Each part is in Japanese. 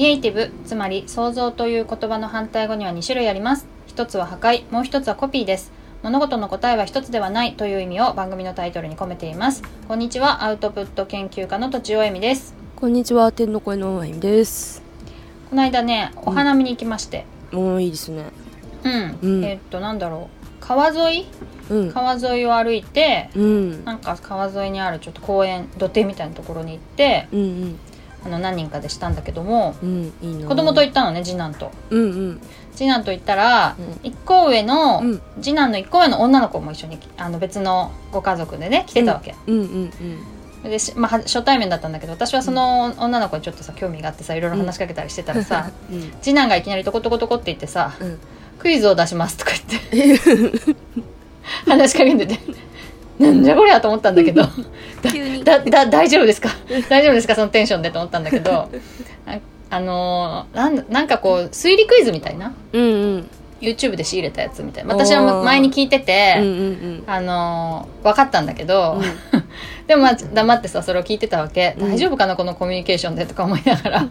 リエイティブつまり創造という言葉の反対語には2種類あります。一つは破壊もう一つはコピーです。物事の答えは一つではないという意味を番組のタイトルに込めています。こんにちはアウトプット研究家のとちおえみです。こんにちは天の声のまゆみです。この間ねお花見に行きまして。もういいですね。うん、うん。えーっとなんだろう。川沿い？うん。川沿いを歩いてうん。なんか川沿いにあるちょっと公園土手みたいなところに行ってうんうんあの何人かでしたんだけどもうんいいな。子供と行ったのね次男と。うんうん。次男と行ったら、うん。一個上の、うん。次男の一個上の女の子も一緒にあの別のご家族でね来てたわけ、うんうんうんでしまあ、は初対面だったんだけど私はその女の子にちょっとさ興味があってさいろいろ話しかけたりしてたらさ、うん。次男がいきなりトコトコトコって言ってさうん「クイズを出します」とか言って。話しかけててなんじゃこりゃと思ったんだけど。だだ大丈夫ですか？大丈夫ですか？そのテンションでと思ったんだけど。ああのーなんなんかこう推理クイズみたいな？うんうん。YouTube で仕入れたやつみたいな。私は前に聞いてて、うんうんあのー分かったんだけど、でもまあ黙ってさそれを聞いてたわけ、うん。大丈夫かな？このコミュニケーションでとか思いながら。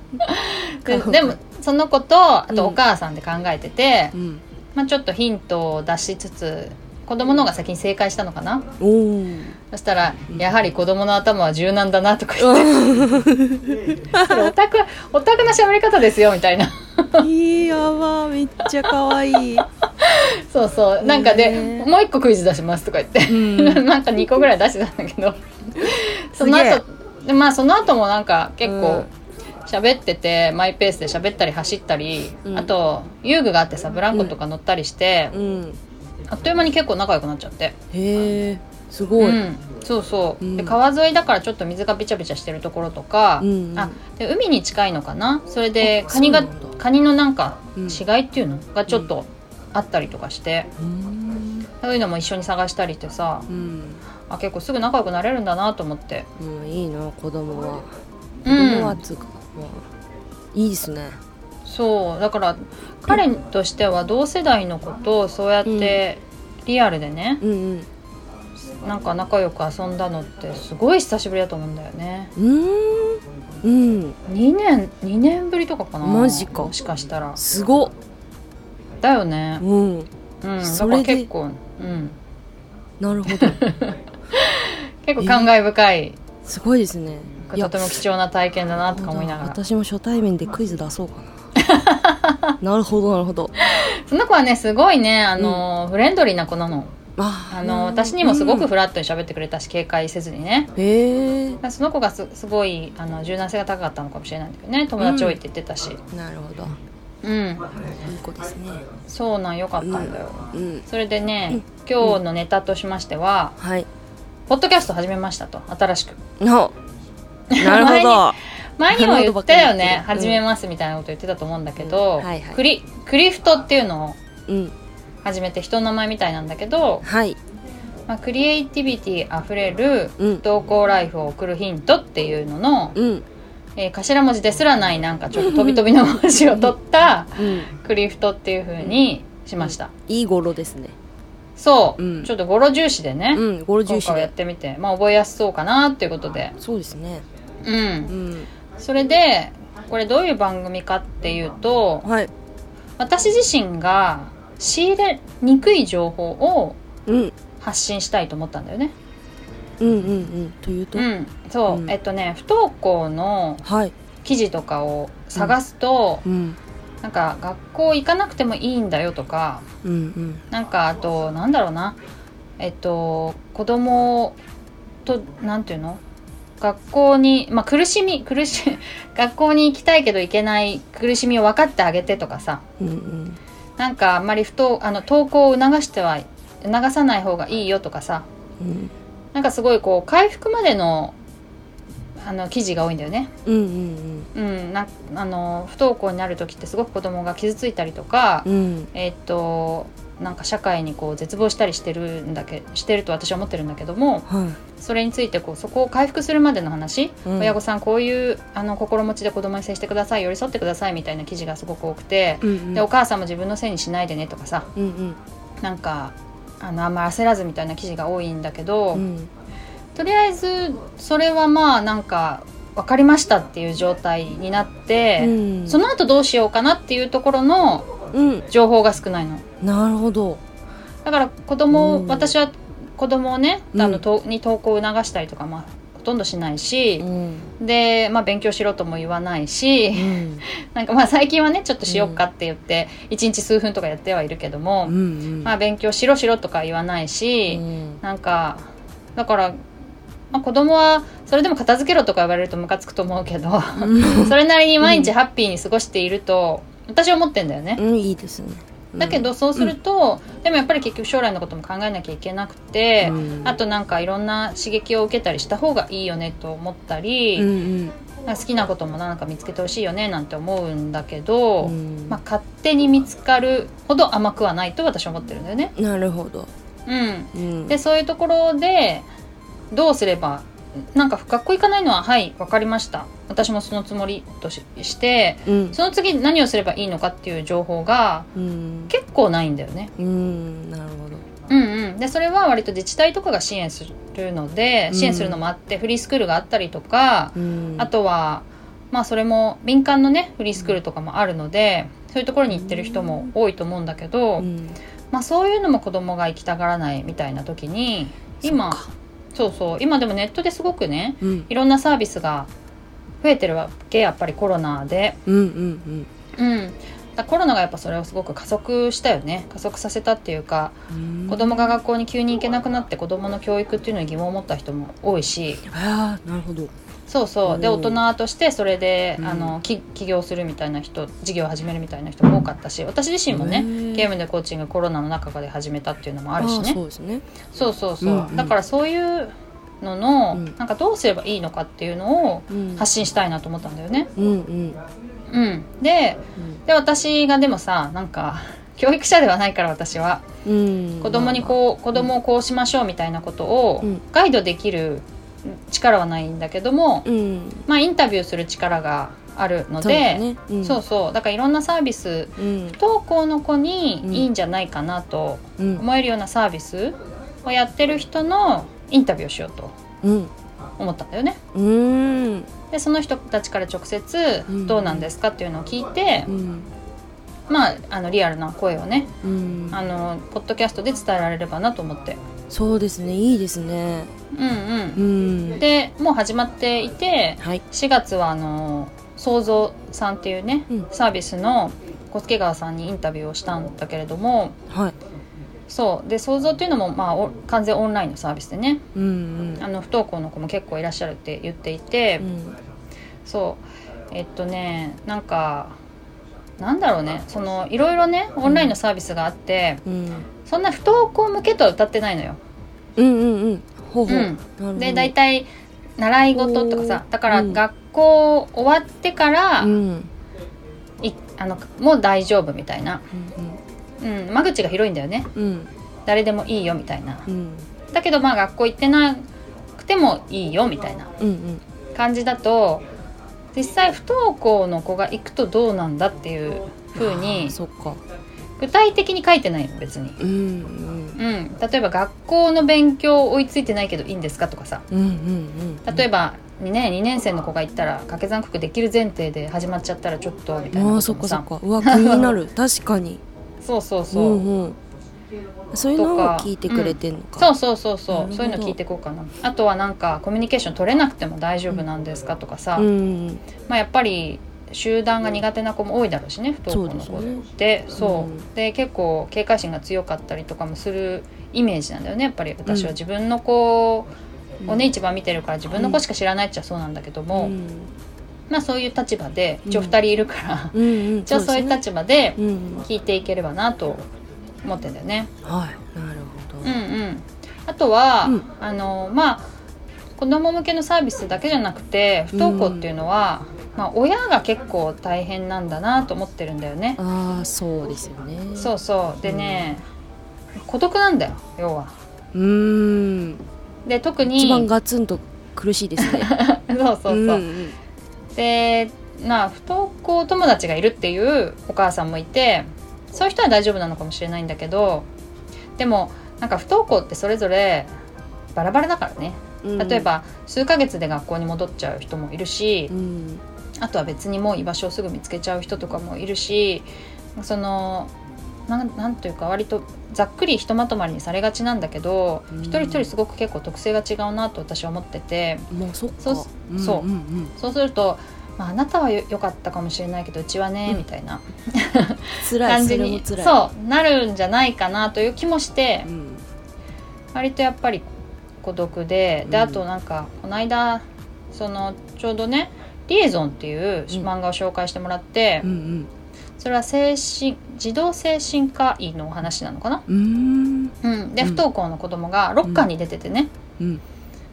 でもその子とあとお母さんで考えてて、うん。まあ、ちょっとヒントを出しつつ子供の方が先に正解したのかな？そしたら、やはり子供の頭は柔軟だなとか言って。オタクオタクな喋り方ですよみたいな。いいやばめっちゃ可愛い。そうそう。なんかで、ねもう一個クイズ出しますとか言って、ん。なんか2個ぐらい出してたんだけど。その後でまあその後もなんか結構喋ってて、マイペースで喋ったり走ったり、うん。あと遊具があってさブランコとか乗ったりして、うんあっという間に結構仲良くなっちゃって。へえすごい。うん、そうそう、うん。で川沿いだからちょっと水がびちゃびちゃしてるところとか、うんあで海に近いのかな？それであカニがカニのなんかうん。死骸っていうのがちょっとあったりとかして、うん。そういうのも一緒に探したりしてさうん。あ結構すぐ仲良くなれるんだなと思って。もういいな子供は。子うん。供はつうかいいですねそうだから彼としては同世代の子とそうやってリアルでね、うんなんか仲良く遊んだのってすごい久しぶりだと思うんだよね。うんうーん。うん。2年2年ぶりとかかなマジか。もしかしたら。すごっ。だよね。うん。うんだ結構うん。なるほど。結構感慨深い。すごいですね。とても貴重な体験だなとか思いながら。私も初対面でクイズ出そうかな なるほどなるほど。その子はねすごいねあの、フレンドリーな子なの。あ。あの私にもすごくうん。フラットに喋ってくれたし警戒せずにね。へえその子がすすごいあの柔軟性が高かったのかもしれないんだけどね友達多いって言ってたし。なるほど。うん、いい子ですね。そうなんよかったんだよ、うん。それでね、今日のネタとしましては、はい。ポッドキャスト始めましたと。新しく。ななるほど 前にも言ったよね始めますみたいなこと言ってたと思うんだけど、クリクリフトっていうのをうん。始めて人の名前みたいなんだけど、はい。まあ、クリエイティビティあふれるうん。投稿ライフを送るヒントっていうのの、うん。えー頭文字ですらないなんかちょっと飛び飛びの文字を取ったうん。クリフトっていう風にしました、いい語呂ですね。そう、うん。ちょっと語呂重視でね、うん語呂重視今回はやっでてみて、まあ、覚えやすそうかなっていうことで。そうですね。うん。うんそれでこれどういう番組かっていうとはい。私自身が仕入れにくい情報をうん。発信したいと思ったんだよね。うんうんうん。というと？うん。そう、うん。えっとね不登校のはい。記事とかを探すと、うん。なんか学校行かなくてもいいんだよとかうんうん。なんかあとなんだろうな。えっと子供となんていうの？学校に、まあ、苦しみ苦し 学校に行きたいけど行けない苦しみを分かってあげてとかさ。うんうん。なんかあんまり不登あの登校を促しては促さない方がいいよとかさ。うん。なんかすごいこう回復までのあの記事が多いんだよね。うんうんうん、なあの不登校になる時ってすごく子供が傷ついたりとか、えっとなんか社会にこう絶望したりしてるんだけしてると私は思ってるんだけどもはい。それについてこうそこを回復するまでの話、うん。親御さんこういうあの心持ちで子供に接してください寄り添ってくださいみたいな記事がすごく多くて、うんうん。でお母さんも自分のせいにしないでねとかさうんうん。なんかあのあんま焦らずみたいな記事が多いんだけど、うんとりあえずそれはまあなんか分かりましたっていう状態になって、うん。その後どうしようかなっていうところのうん。情報が少ないの。なるほど。だから子供、うん。私は子供をねうん。あの、とに登校を促したりとか、まあ、ほとんどしないしう、ん。で、まあ、勉強しろとも言わないし、うん。なんかまあ最近はねちょっとしよっかって言って、一日数分とかやってはいるけども、うんうん。まあ、勉強しろしろとか言わないし、うん。なんかだから、まあ、子供はそれでも片付けろとか言われるとムカつくと思うけどそれなりに毎日ハッピーに過ごしていると私は思ってんだよね。うんいいですね。だけどそうすると、でもやっぱり結局将来のことも考えなきゃいけなくて、うん。あとなんかいろんな刺激を受けたりした方がいいよねと思ったり、うんうん。好きなこともなんか見つけてほしいよねなんて思うんだけど、うん。まあ、勝手に見つかるほど甘くはないと私は思ってるんだよね。なるほど。うん、うん。でそういうところでどうすればなんか学校行かないのははい分かりました。私もそのつもりとししてうん。その次何をすればいいのかっていう情報がうん。結構ないんだよね。うんなるほど。うんうん、でそれは割と自治体とかが支援するのでうん。支援するのもあって、フリースクールがあったりとか、うん。あとはまあそれも民間のねフリースクールとかもあるのでそういうところに行ってる人も多いと思うんだけど、うん。まあ、そういうのも子供が行きたがらないみたいな時に今そうそう。今でもネットですごくねうん。いろんなサービスが増えてるわけやっぱりコロナで。うんうんうん。だからコロナがやっぱそれをすごく加速したよね。加速させたっていうかうん。子供が学校に急に行けなくなって子供の教育っていうのに疑問を持った人も多いし。ああなるほどそうそう。でうん。大人としてそれで、うん。あのき起業するみたいな人事業を始めるみたいな人も多かったし私自身もねゲームでコーチングコロナの中で始めたっていうのもあるしーねそうですね。そうそうそう、うんうん。だからそういうのの、うん。なんかどうすればいいのかっていうのをうん。発信したいなと思ったんだよね。うんうん。うん、でで私がでもさなんか教育者ではないから私は。うん。子供にこう子供をこうしましょうみたいなことをうん。ガイドできる力はないんだけども、うん。まあインタビューする力があるのそうね。うん。そうそう。だからいろんなサービスうん。不登校の子にいいんじゃないかなとうん思えるようなサービスをやってる人のインタビューをしようとうん。思ったんだよね。うん。でその人たちから直接うん。どうなんですかっていうのを聞いて、うん。まああのリアルな声をねうん。あのポッドキャストで伝えられればなと思って。そうですねいいですね。うんううん、んでもう始まっていてはい。4月はあの創造さんっていうね、うん。サービスの小助川さんにインタビューをしたんだけれどもはい。そう。で創造っていうのも、まあ、お完全オンラインのサービスでね。うんうん。あの不登校の子も結構いらっしゃるって言っていて、うん。そう。えっとねなんかなんだろうね。そのいろいろねオンラインのサービスがあって、うんそんな不登校向けとは歌ってないのよ。うんうんうん。ほうほう、うん。で大体習い事とかさだからうん。学校終わってから、うん。うんいあのもう大丈夫みたいな、うん、間口が広いんだよね。うん。うん誰でもいいよみたいな。うん。だけどまあ学校行ってなくてもいいよみたいなうんうん。感じだと実際不登校の子が行くとどうなんだっていう風あにーそっか具体的に書いてないの別に、うんうん。うん、例えば学校の勉強追いついてないけどいいんですかとかさ。うんうんうん。例えば2年2年生の子が行ったら掛け算九九できる前提で始まっちゃったらちょっとみたいなあそっかそっか。うわ気になる。確かに。そうそうそう、うんうん。そういうのを聞いてくれてんのか。そうそうそうそなるほど。うそういうの聞いていこうかな。あとはなんかコミュニケーション取れなくても大丈夫なんですかとかさ、うん。まあ、やっぱり集団が苦手な子も多いだろうしね不登校の子そうですね。ってそう。うん。で結構警戒心が強かったりとかもするイメージなんだよねやっぱり。私はうん。自分の子をね、うん一番見てるから自分の子しか知らないっちゃそうなんだけども、うん。まあそういう立場で一応うん2人いるから、うんうん一応そういう立場でうん。聞いていければなと思ってんだよね。はい。なるほど。うんうん、あとは、うん。あのまあ子供向けのサービスだけじゃなくて不登校っていうのは、まあ、親が結構大変なんだなと思ってるんだよね。ああそうですよね。そうそう。でね、孤独なんだよ要は。うーん。で特に一番ガツンと苦しいですね。そうそうそう。んん。でまあ不登校友達がいるっていうお母さんもいてそういう人は大丈夫なのかもしれないんだけどでもなんか不登校ってそれぞれバラバラだからね。うん。例えば数ヶ月で学校に戻っちゃう人もいるしう、んあとは別にもう居場所をすぐ見つけちゃう人とかもいるしそのなんなんというか割とざっくりひとまとまりにされがちなんだけど、うん。一人一人すごく結構特性が違うなと私は思ってて。まあそっか。そうそう。んんそうすると、まあ、あなたはよ良かったかもしれないけどうちはね、うん。みたいな。辛い。そ感じにそうなるんじゃないかなという気もしてうん。割とやっぱり孤独ででうん。あとなんかこの間そのちょうどね「リエゾン」っていう漫画を紹介してもらって、うんそれは精神児童精神科医のお話なのかな、うん。でうん。不登校の子供がロッカーに出ててね、うん。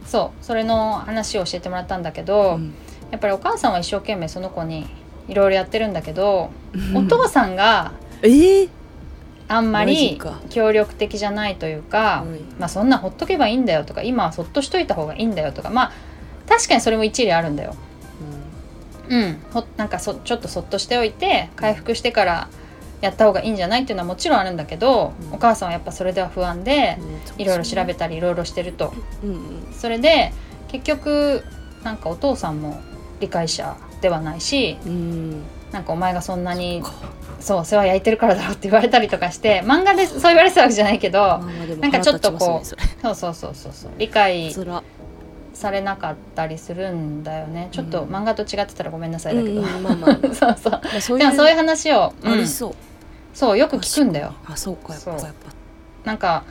そう。それの話を教えてもらったんだけど、うん。やっぱりお母さんは一生懸命その子にいろいろやってるんだけど、お父さんがえー？あんまりか。協力的じゃないというか、うんまあそんなほっとけばいいんだよとか今はそっとしといた方がいいんだよとかまあ確かにそれも一理あるんだよ。うん、ほなんかそちょっとそっとしておいて回復してからやった方がいいんじゃないっていうのはもちろんあるんだけど、うん。お母さんはやっぱそれでは不安でうん。いろいろ調べたりいろいろしてると。うんうんそれで結局なんかお父さんも理解者ではないしうん。なんかお前がそんなにそう世話焼いてるからだろって言われたりとかして漫画でそう言われてたわけじゃないけどなんかちょっとこうそうそうそうそうそう。理解されなかったりするんだよね。ちょっとうん漫画と違ってたらごめんなさいだけど、うんうんまあまあ。そうそう。まあそうでもそういう話を、うん。そう。そうよく聞くんだよ。あそうか。やっぱやっなんか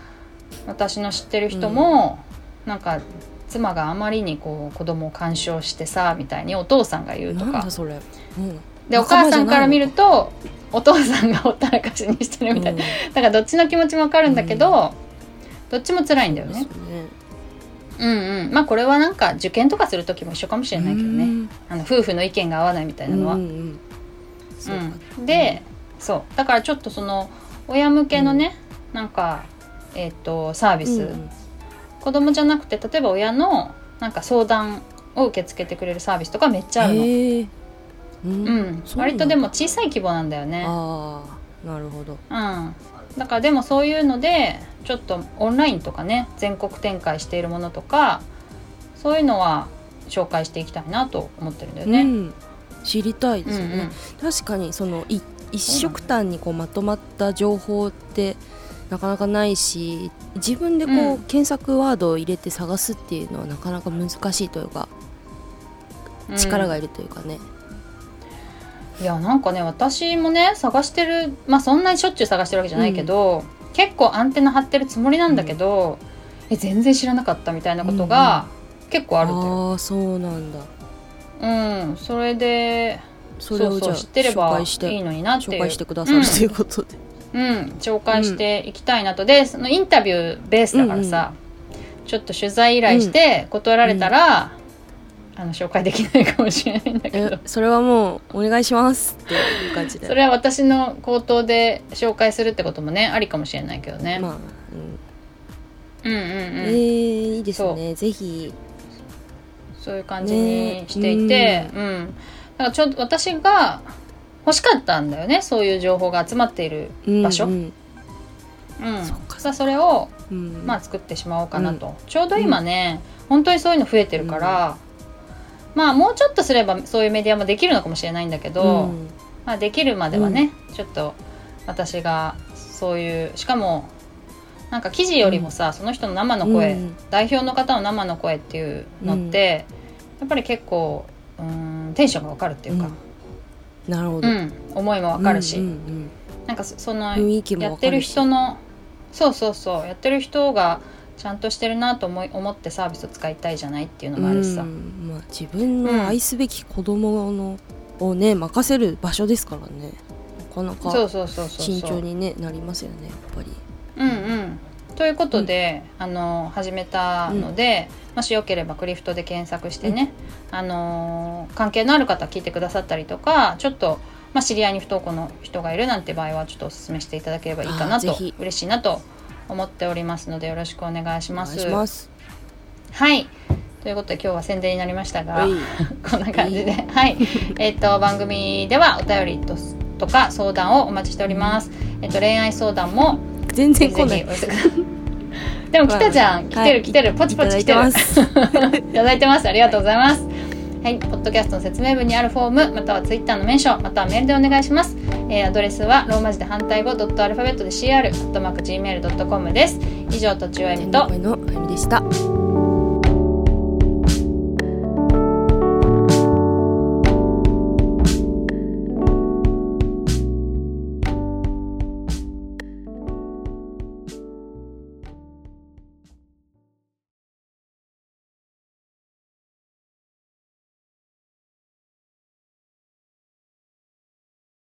私の知ってる人も、なんか妻があまりにこう子供を干渉してさみたいにお父さんが言うとか。ぱなんだそれ。うん。でお母さんから見るとお父さんがほったらかしにしてるみたいな、だからどっちの気持ちもわかるんだけど、どっちも辛いんだよね。ねうんうん。まあこれはなんか受験とかする時も一緒かもしれないけどね。うん。あの夫婦の意見が合わないみたいなのは、うんうんでそう。だからちょっとその親向けのね、なんか、えっとサービス、うん子供じゃなくて例えば親のなんか相談を受け付けてくれるサービスとかめっちゃあるの、へえ。ううん。割とでも小さい規模なんだよね、ああなるほど。うん、だからでもそういうのでちょっとオンラインとかね全国展開しているものとかそういうのは紹介していきたいなと思ってるんだよね。うん。知りたいですよね、うんうん。確かにそのい一色単にこうまとまった情報ってなかなかないし自分でこう、うん。検索ワードを入れて探すっていうのはなかなか難しいというかうん。力がいるというかね、いやなんかね私もね探してるまあそんなにしょっちゅう探してるわけじゃないけど、結構アンテナ張ってるつもりなんだけど、え全然知らなかったみたいなことが結構あるという。ああそうなんだ。うん、それでそれをじゃあそうそう知ってれ紹ばいいのになっていう。紹介してくださるということで、うん、紹介していきたいなと、でそのインタビューベースだからさ、ちょっと取材依頼して断られたら、あの紹介できないかもしれないんだけど。えそれはもうお願いしますっていう感じで。それは私の口頭で紹介するってこともねありかもしれないけどね、まあ、うん。うんうんうん、えー、いいですね。ぜひ。そういう感じにしていて、うん。だからちょ私が欲しかったんだよねそういう情報が集まっている場所、うん。うん。そっかさあそれをうん。まあ、作ってしまおうかなと、ちょうど今ね、本当にそういうの増えてるから、まあもうちょっとすればそういうメディアもできるのかもしれないんだけど、うん。まあ、できるまではね、ちょっと私がそういうしかもなんか記事よりもさ、その人の生の声、うん。代表の方の生の声っていうのって、やっぱり結構うんテンションがわかるっていうか、なるほど、うん。思いもわかるし、うんうんなんかそそのやってる人のそうそうそう。やってる人がちゃんとしてるなと思い思ってサービスを使いたいじゃないっていうのもあるしさ、うんまあ、自分の愛すべき子供の、をね任せる場所ですからね。なかなかそうそうそうそうそう。慎重に、ね、なりますよねやっぱり。うんうん。ということで、あの始めたので、もしよければクリフトで検索してね、あの関係のある方聞いてくださったりとかちょっと、まあ、知り合いに不登校の人がいるなんて場合はちょっとお勧めしていただければいいかなと。嬉しいなと思っておりますのでよろしくお願いします。します。はい。ということで今日は宣伝になりましたがはい。こんな感じで、はい。えっ、と、番組ではお便りととか相談をお待ちしております。えっ、と、恋愛相談も全然来ない。でも来たじゃん、まあ来てる来てる、ポチポチ来てる。す。いただいてます。ありがとうございますはい、ポッドキャストの説明文にあるフォームまたはツイッターのメンションまたはメールでお願いします、えーアドレスはローマ字で反対語ドットアルファベットで CR アットマーク Gmail.com です。以上とちおえみと。のあゆみでした。